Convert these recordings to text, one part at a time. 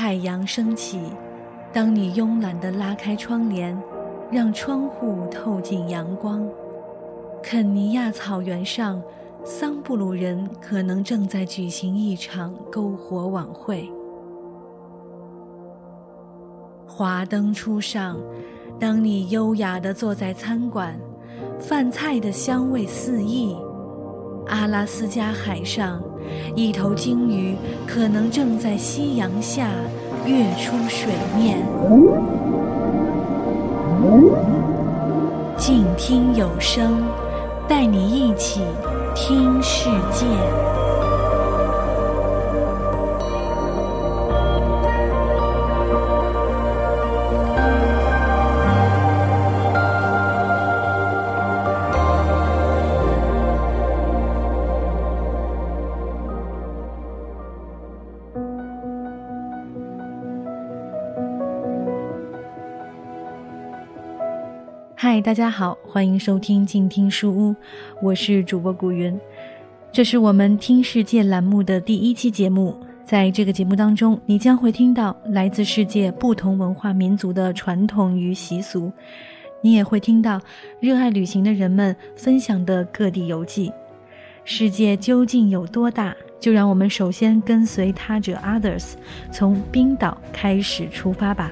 太阳升起，当你慵懒地拉开窗帘，让窗户透进阳光。肯尼亚草原上，桑布鲁人可能正在举行一场篝火晚会。华灯初上，当你优雅地坐在餐馆，饭菜的香味四溢。阿拉斯加海上，一头鲸鱼可能正在夕阳下跃出水面。静听有声，带你一起听世界。大家好，欢迎收听静听书屋，我是主播古云。这是我们听世界栏目的第一期节目，在这个节目当中，你将会听到来自世界不同文化民族的传统与习俗，你也会听到热爱旅行的人们分享的各地游记。世界究竟有多大？就让我们首先跟随他者 Others，从冰岛开始出发吧。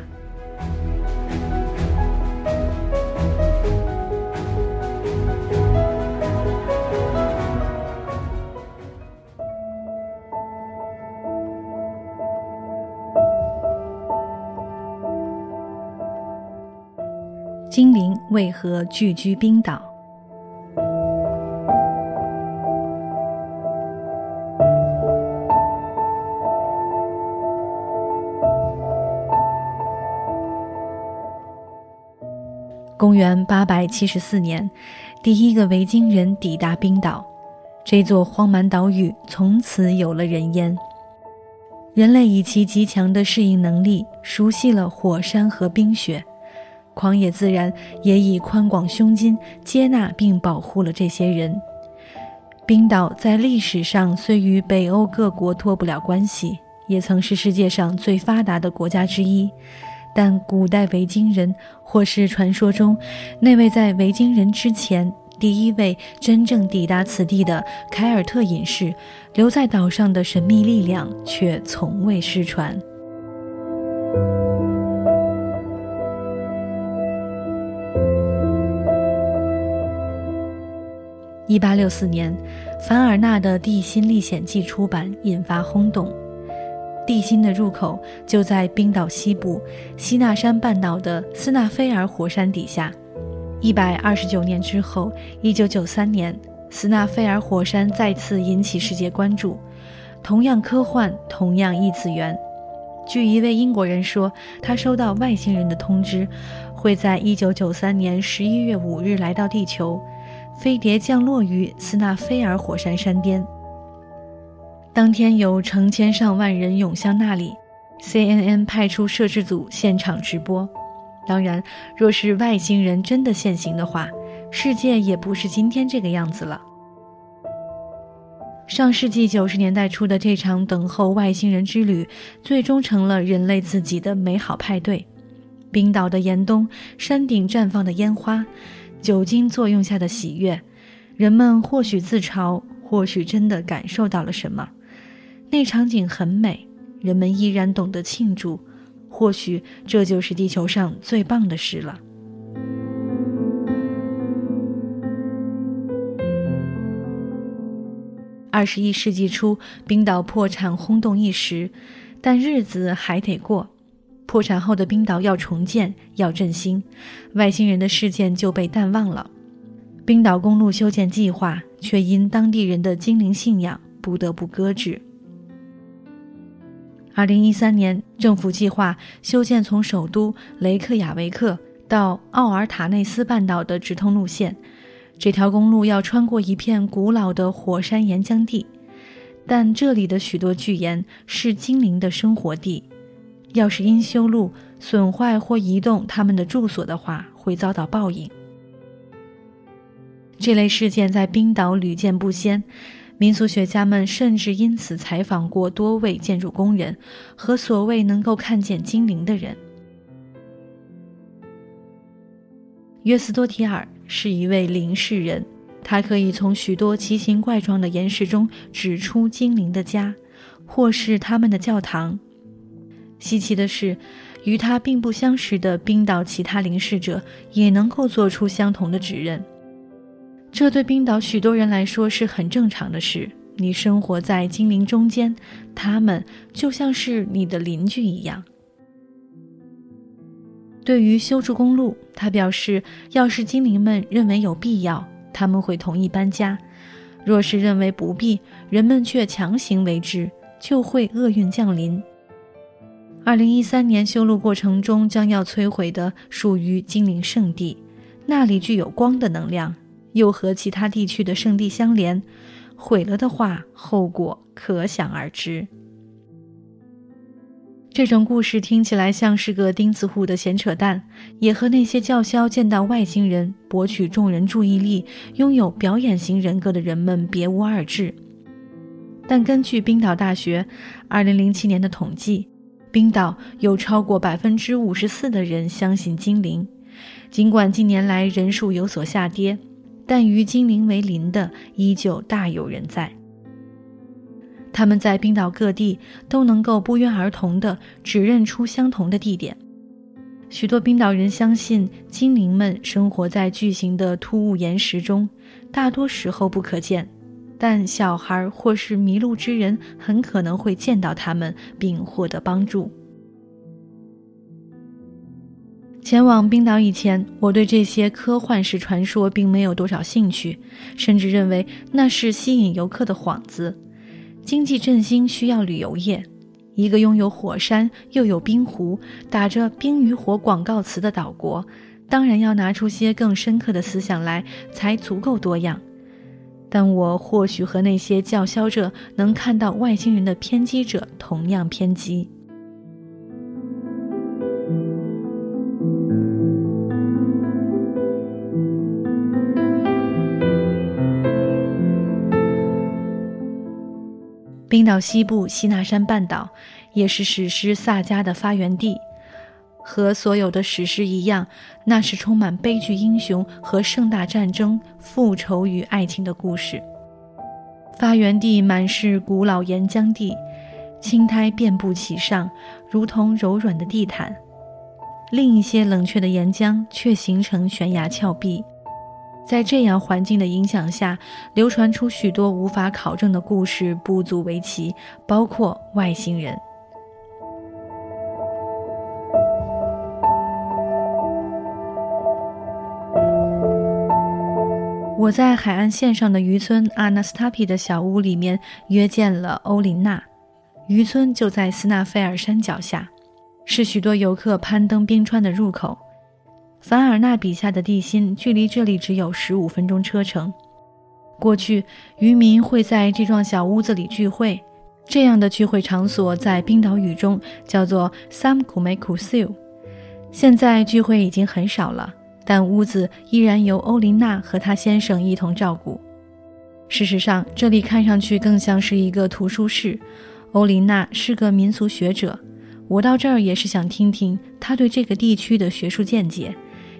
精灵为何聚居冰岛？公元八百七十四年，第一个维京人抵达冰岛，这座荒蛮岛屿从此有了人烟。人类以其极强的适应能力，熟悉了火山和冰雪。狂野自然也以宽广胸襟接纳并保护了这些人。冰岛在历史上虽与北欧各国脱不了关系，也曾是世界上最发达的国家之一。但古代维京人，或是传说中那位在维京人之前第一位真正抵达此地的凯尔特隐士留在岛上的神秘力量，却从未失传。一八六四年，凡尔纳的《地心历险记》出版，引发轰动。地心的入口就在冰岛西部西纳山半岛的斯纳菲尔火山底下。一百二十九年之后，一九九三年，斯纳菲尔火山再次引起世界关注。同样科幻，同样异次元。据一位英国人说，他收到外星人的通知，会在一九九三年十一月五日来到地球。飞碟降落于斯纳菲尔火山山巅。当天有成千上万人涌向那里，CNN 派出摄制组现场直播。当然，若是外星人真的现形的话，世界也不是今天这个样子了。上世纪九十年代初的这场等候外星人之旅，最终成了人类自己的美好派对。冰岛的严冬，山顶绽放的烟花。酒精作用下的喜悦，人们或许自嘲，或许真的感受到了什么。那场景很美，人们依然懂得庆祝。或许这就是地球上最棒的事了。二十一世纪初，冰岛破产轰动一时，但日子还得过。破产后的冰岛要重建，要振兴，外星人的事件就被淡忘了。冰岛公路修建计划却因当地人的精灵信仰不得不搁置。二零一三年，政府计划修建从首都雷克雅维克到奥尔塔内斯半岛的直通路线，这条公路要穿过一片古老的火山岩浆地，但这里的许多巨岩是精灵的生活地。要是因修路损坏或移动他们的住所的话，会遭到报应。这类事件在冰岛屡见不鲜，民俗学家们甚至因此采访过多位建筑工人和所谓能够看见精灵的人。约斯多提尔是一位灵视人，他可以从许多奇形怪状的岩石中指出精灵的家，或是他们的教堂。稀奇的是，与他并不相识的冰岛其他灵视者也能够做出相同的指认。这对冰岛许多人来说是很正常的事。你生活在精灵中间，他们就像是你的邻居一样。对于修筑公路，他表示，要是精灵们认为有必要，他们会同意搬家；若是认为不必，人们却强行为之，就会厄运降临。二零一三年修路过程中将要摧毁的属于精灵圣地，那里具有光的能量，又和其他地区的圣地相连。毁了的话，后果可想而知。这种故事听起来像是个钉子户的闲扯淡，也和那些叫嚣见到外星人、博取众人注意力、拥有表演型人格的人们别无二致。但根据冰岛大学2007年的统计，冰岛有超过百分之五十四的人相信精灵，尽管近年来人数有所下跌，但与精灵为邻的依旧大有人在。他们在冰岛各地都能够不约而同地指认出相同的地点。许多冰岛人相信精灵们生活在巨型的突兀岩石中，大多时候不可见。但小孩或是迷路之人很可能会见到他们并获得帮助。前往冰岛以前，我对这些科幻式传说并没有多少兴趣，甚至认为那是吸引游客的幌子。经济振兴需要旅游业，一个拥有火山又有冰湖、打着“冰与火”广告词的岛国，当然要拿出些更深刻的思想来，才足够多样。但我或许和那些叫嚣着能看到外星人的偏激者同样偏激。冰岛西部西纳山半岛也是史诗萨迦的发源地。和所有的史诗一样，那是充满悲剧英雄和盛大战争、复仇与爱情的故事。发源地满是古老岩浆地，青苔遍布其上，如同柔软的地毯。另一些冷却的岩浆却形成悬崖峭壁。在这样环境的影响下，流传出许多无法考证的故事，不足为奇，包括外星人。我在海岸线上的渔村阿纳斯塔皮的小屋里面约见了欧琳娜。渔村就在斯纳菲尔山脚下，是许多游客攀登冰川的入口。凡尔纳笔下的地心距离这里只有十五分钟车程。过去，渔民会在这幢小屋子里聚会，这样的聚会场所在冰岛语中叫做 Samkumekusio。现在聚会已经很少了。但屋子依然由欧琳娜和她先生一同照顾。事实上，这里看上去更像是一个图书室。欧琳娜是个民俗学者，我到这儿也是想听听她对这个地区的学术见解，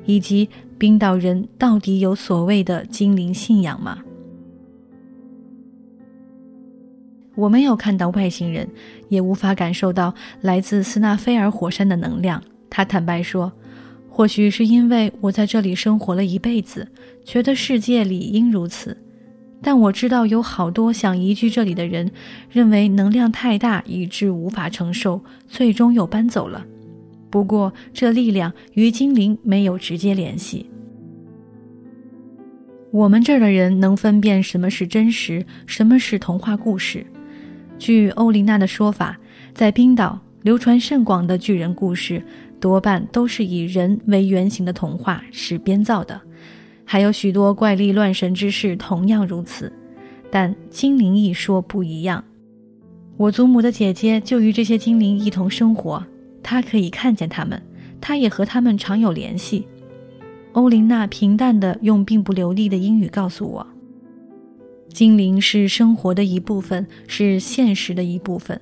以及冰岛人到底有所谓的精灵信仰吗？我没有看到外星人，也无法感受到来自斯纳菲尔火山的能量。他坦白说。或许是因为我在这里生活了一辈子，觉得世界理应如此。但我知道有好多想移居这里的人，认为能量太大以致无法承受，最终又搬走了。不过这力量与精灵没有直接联系。我们这儿的人能分辨什么是真实，什么是童话故事。据欧琳娜的说法，在冰岛流传甚广的巨人故事。多半都是以人为原型的童话是编造的，还有许多怪力乱神之事同样如此。但精灵一说不一样。我祖母的姐姐就与这些精灵一同生活，她可以看见他们，她也和他们常有联系。欧琳娜平淡地用并不流利的英语告诉我：精灵是生活的一部分，是现实的一部分，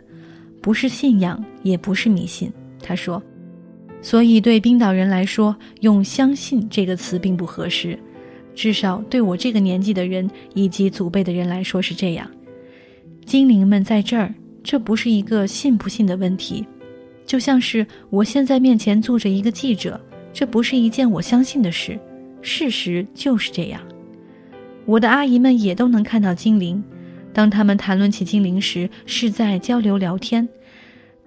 不是信仰，也不是迷信。她说，所以对冰岛人来说，用“相信”这个词并不合适，至少对我这个年纪的人以及祖辈的人来说是这样。精灵们在这儿，这不是一个信不信的问题，就像是我现在面前坐着一个记者，这不是一件我相信的事，事实就是这样。我的阿姨们也都能看到精灵，当他们谈论起精灵时，是在交流聊天，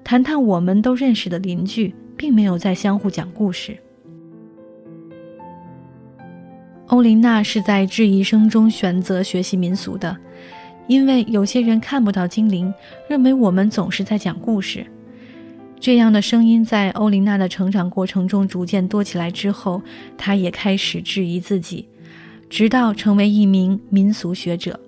谈谈我们都认识的邻居，并没有在相互讲故事。欧琳娜是在质疑声中选择学习民俗的，因为有些人看不到精灵，认为我们总是在讲故事。这样的声音在欧琳娜的成长过程中逐渐多起来之后，她也开始质疑自己。直到成为一名民俗学者，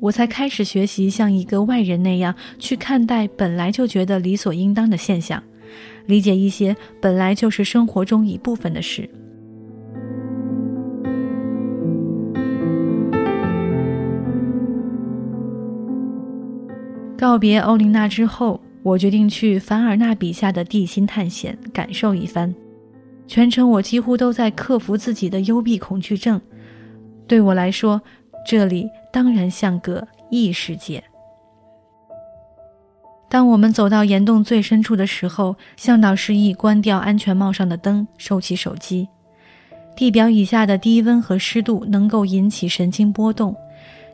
我才开始学习像一个外人那样去看待本来就觉得理所应当的现象，理解一些本来就是生活中一部分的事。告别欧琳娜之后，我决定去凡尔纳笔下的地心探险，感受一番。全程我几乎都在克服自己的幽闭恐惧症。对我来说，这里当然像个异世界。当我们走到岩洞最深处的时候，向导示意关掉安全帽上的灯，收起手机。地表以下的低温和湿度能够引起神经波动，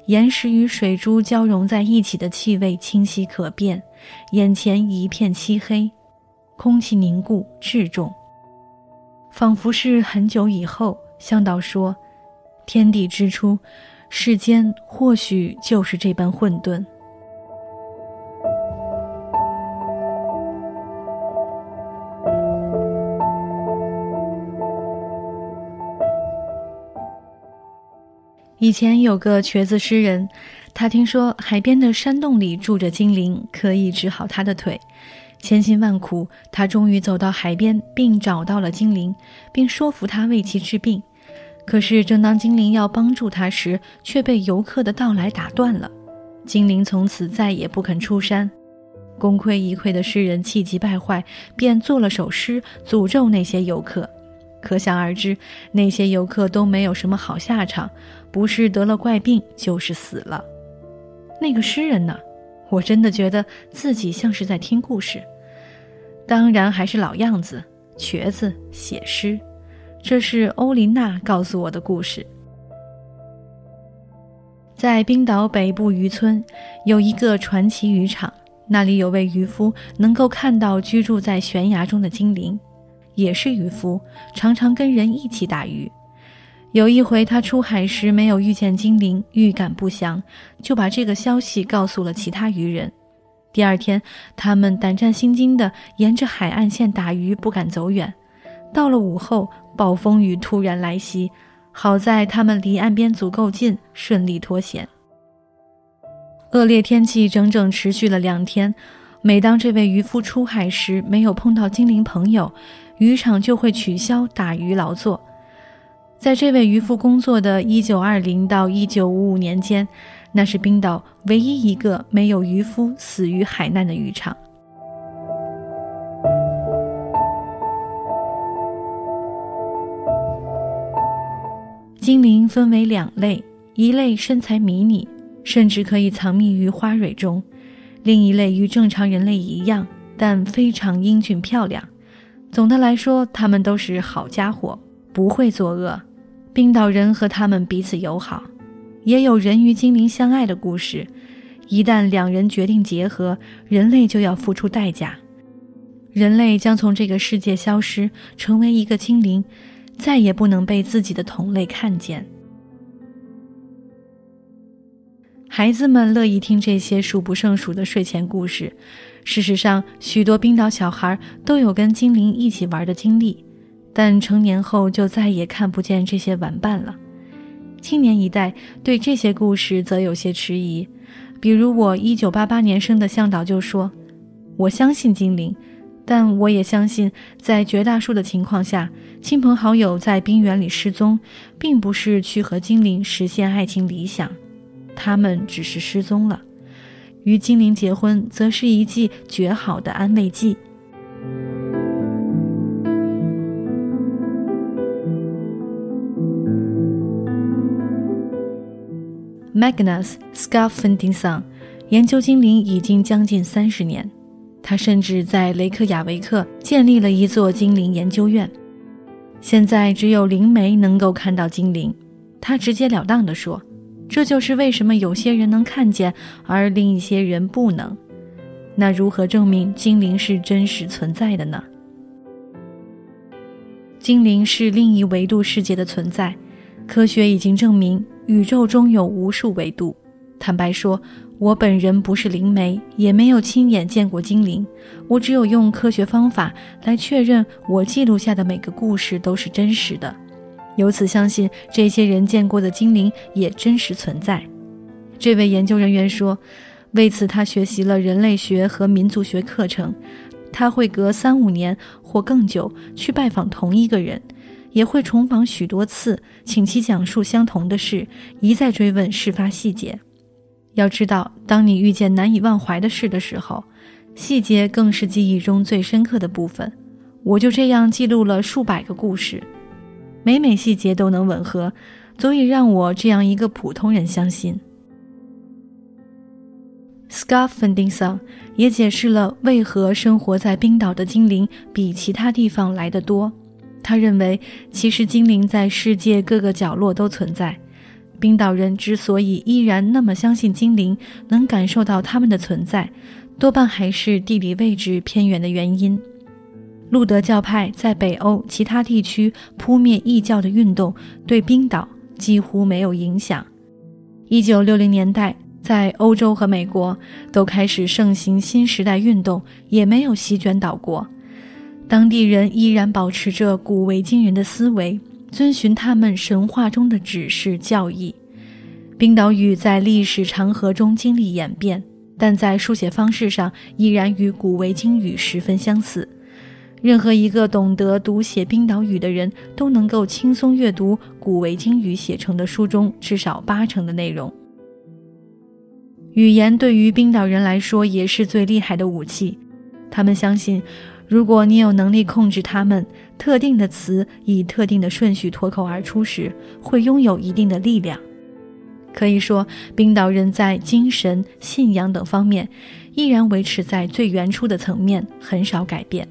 岩石与水珠交融在一起的气味清晰可辨。眼前一片漆黑，空气凝固质重。仿佛是很久以后，向导说：“天地之初，世间或许就是这般混沌。”以前有个瘸子诗人，他听说海边的山洞里住着精灵，可以治好他的腿。千辛万苦，他终于走到海边，并找到了精灵，并说服他为其治病。可是，正当精灵要帮助他时，却被游客的到来打断了。精灵从此再也不肯出山。功亏一篑的诗人气急败坏，便做了首诗诅咒那些游客。可想而知，那些游客都没有什么好下场，不是得了怪病，就是死了。那个诗人呢？我真的觉得自己像是在听故事。当然还是老样子，瘸子写诗。这是欧琳娜告诉我的故事。在冰岛北部渔村有一个传奇渔场，那里有位渔夫能够看到居住在悬崖中的精灵，也是渔夫，常常跟人一起打鱼。有一回他出海时没有遇见精灵，预感不祥，就把这个消息告诉了其他渔人。第二天，他们胆战心惊地沿着海岸线打鱼，不敢走远。到了午后，暴风雨突然来袭，好在他们离岸边足够近，顺利脱险。恶劣天气整整持续了两天，每当这位渔夫出海时没有碰到精灵朋友，渔场就会取消打鱼劳作。在这位渔夫工作的1920到1955年间。那是冰岛唯一一个没有渔夫死于海难的渔场。精灵分为两类，一类身材迷你，甚至可以藏匿于花蕊中；另一类与正常人类一样，但非常英俊漂亮。总的来说，他们都是好家伙，不会作恶。冰岛人和他们彼此友好。也有人与精灵相爱的故事，一旦两人决定结合，人类就要付出代价，人类将从这个世界消失，成为一个精灵，再也不能被自己的同类看见。孩子们乐意听这些数不胜数的睡前故事。事实上，许多冰岛小孩都有跟精灵一起玩的经历，但成年后就再也看不见这些玩伴了。青年一代对这些故事则有些迟疑，比如我一九八八年生的向导就说：“我相信精灵，但我也相信，在绝大数的情况下，亲朋好友在冰原里失踪，并不是去和精灵实现爱情理想。他们只是失踪了。与精灵结婚，则是一剂绝好的安慰剂。Magnus s c a r f e n d i n g s o n 研究精灵已经将近三十年，他甚至在雷克雅维克建立了一座精灵研究院。现在只有灵媒能够看到精灵，他直截了当地说：“这就是为什么有些人能看见，而另一些人不能。那如何证明精灵是真实存在的呢？精灵是另一维度世界的存在，科学已经证明。”宇宙中有无数维度。坦白说，我本人不是灵媒，也没有亲眼见过精灵。我只有用科学方法来确认我记录下的每个故事都是真实的，由此相信这些人见过的精灵也真实存在。这位研究人员说，为此他学习了人类学和民族学课程。他会隔三五年或更久去拜访同一个人。也会重访许多次，请其讲述相同的事，一再追问事发细节。要知道，当你遇见难以忘怀的事的时候，细节更是记忆中最深刻的部分。我就这样记录了数百个故事，每每细节都能吻合，足以让我这样一个普通人相信。Scarfendingson 也解释了为何生活在冰岛的精灵比其他地方来得多。他认为，其实精灵在世界各个角落都存在。冰岛人之所以依然那么相信精灵，能感受到他们的存在，多半还是地理位置偏远的原因。路德教派在北欧其他地区扑灭异教的运动，对冰岛几乎没有影响。一九六零年代，在欧洲和美国都开始盛行新时代运动，也没有席卷岛国。当地人依然保持着古维京人的思维，遵循他们神话中的指示教义。冰岛语在历史长河中经历演变，但在书写方式上依然与古维京语十分相似。任何一个懂得读写冰岛语的人都能够轻松阅读古维京语写成的书中至少八成的内容。语言对于冰岛人来说也是最厉害的武器，他们相信。如果你有能力控制他们，特定的词以特定的顺序脱口而出时，会拥有一定的力量。可以说，冰岛人在精神、信仰等方面依然维持在最原初的层面，很少改变。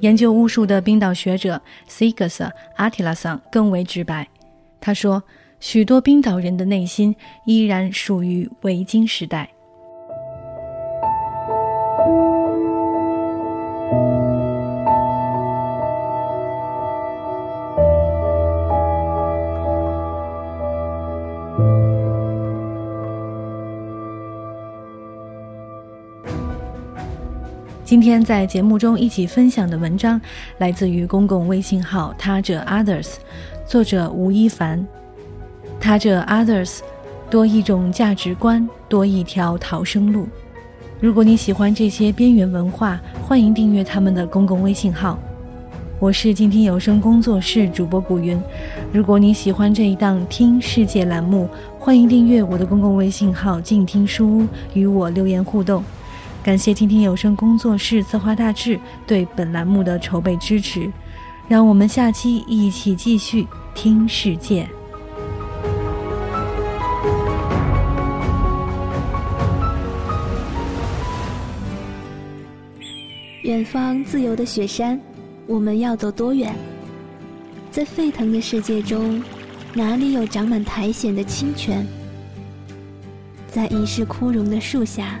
研究巫术的冰岛学者 Sigas Atilason 更为直白，他说：“许多冰岛人的内心依然属于维京时代。”今天在节目中一起分享的文章，来自于公共微信号“他者 Others”，作者吴一凡。他者 Others，多一种价值观，多一条逃生路。如果你喜欢这些边缘文化，欢迎订阅他们的公共微信号。我是静听有声工作室主播古云。如果你喜欢这一档听世界栏目，欢迎订阅我的公共微信号“静听书屋”，与我留言互动。感谢听听有声工作室策划大志对本栏目的筹备支持，让我们下期一起继续听世界。远方自由的雪山，我们要走多远？在沸腾的世界中，哪里有长满苔藓的清泉？在已是枯荣的树下。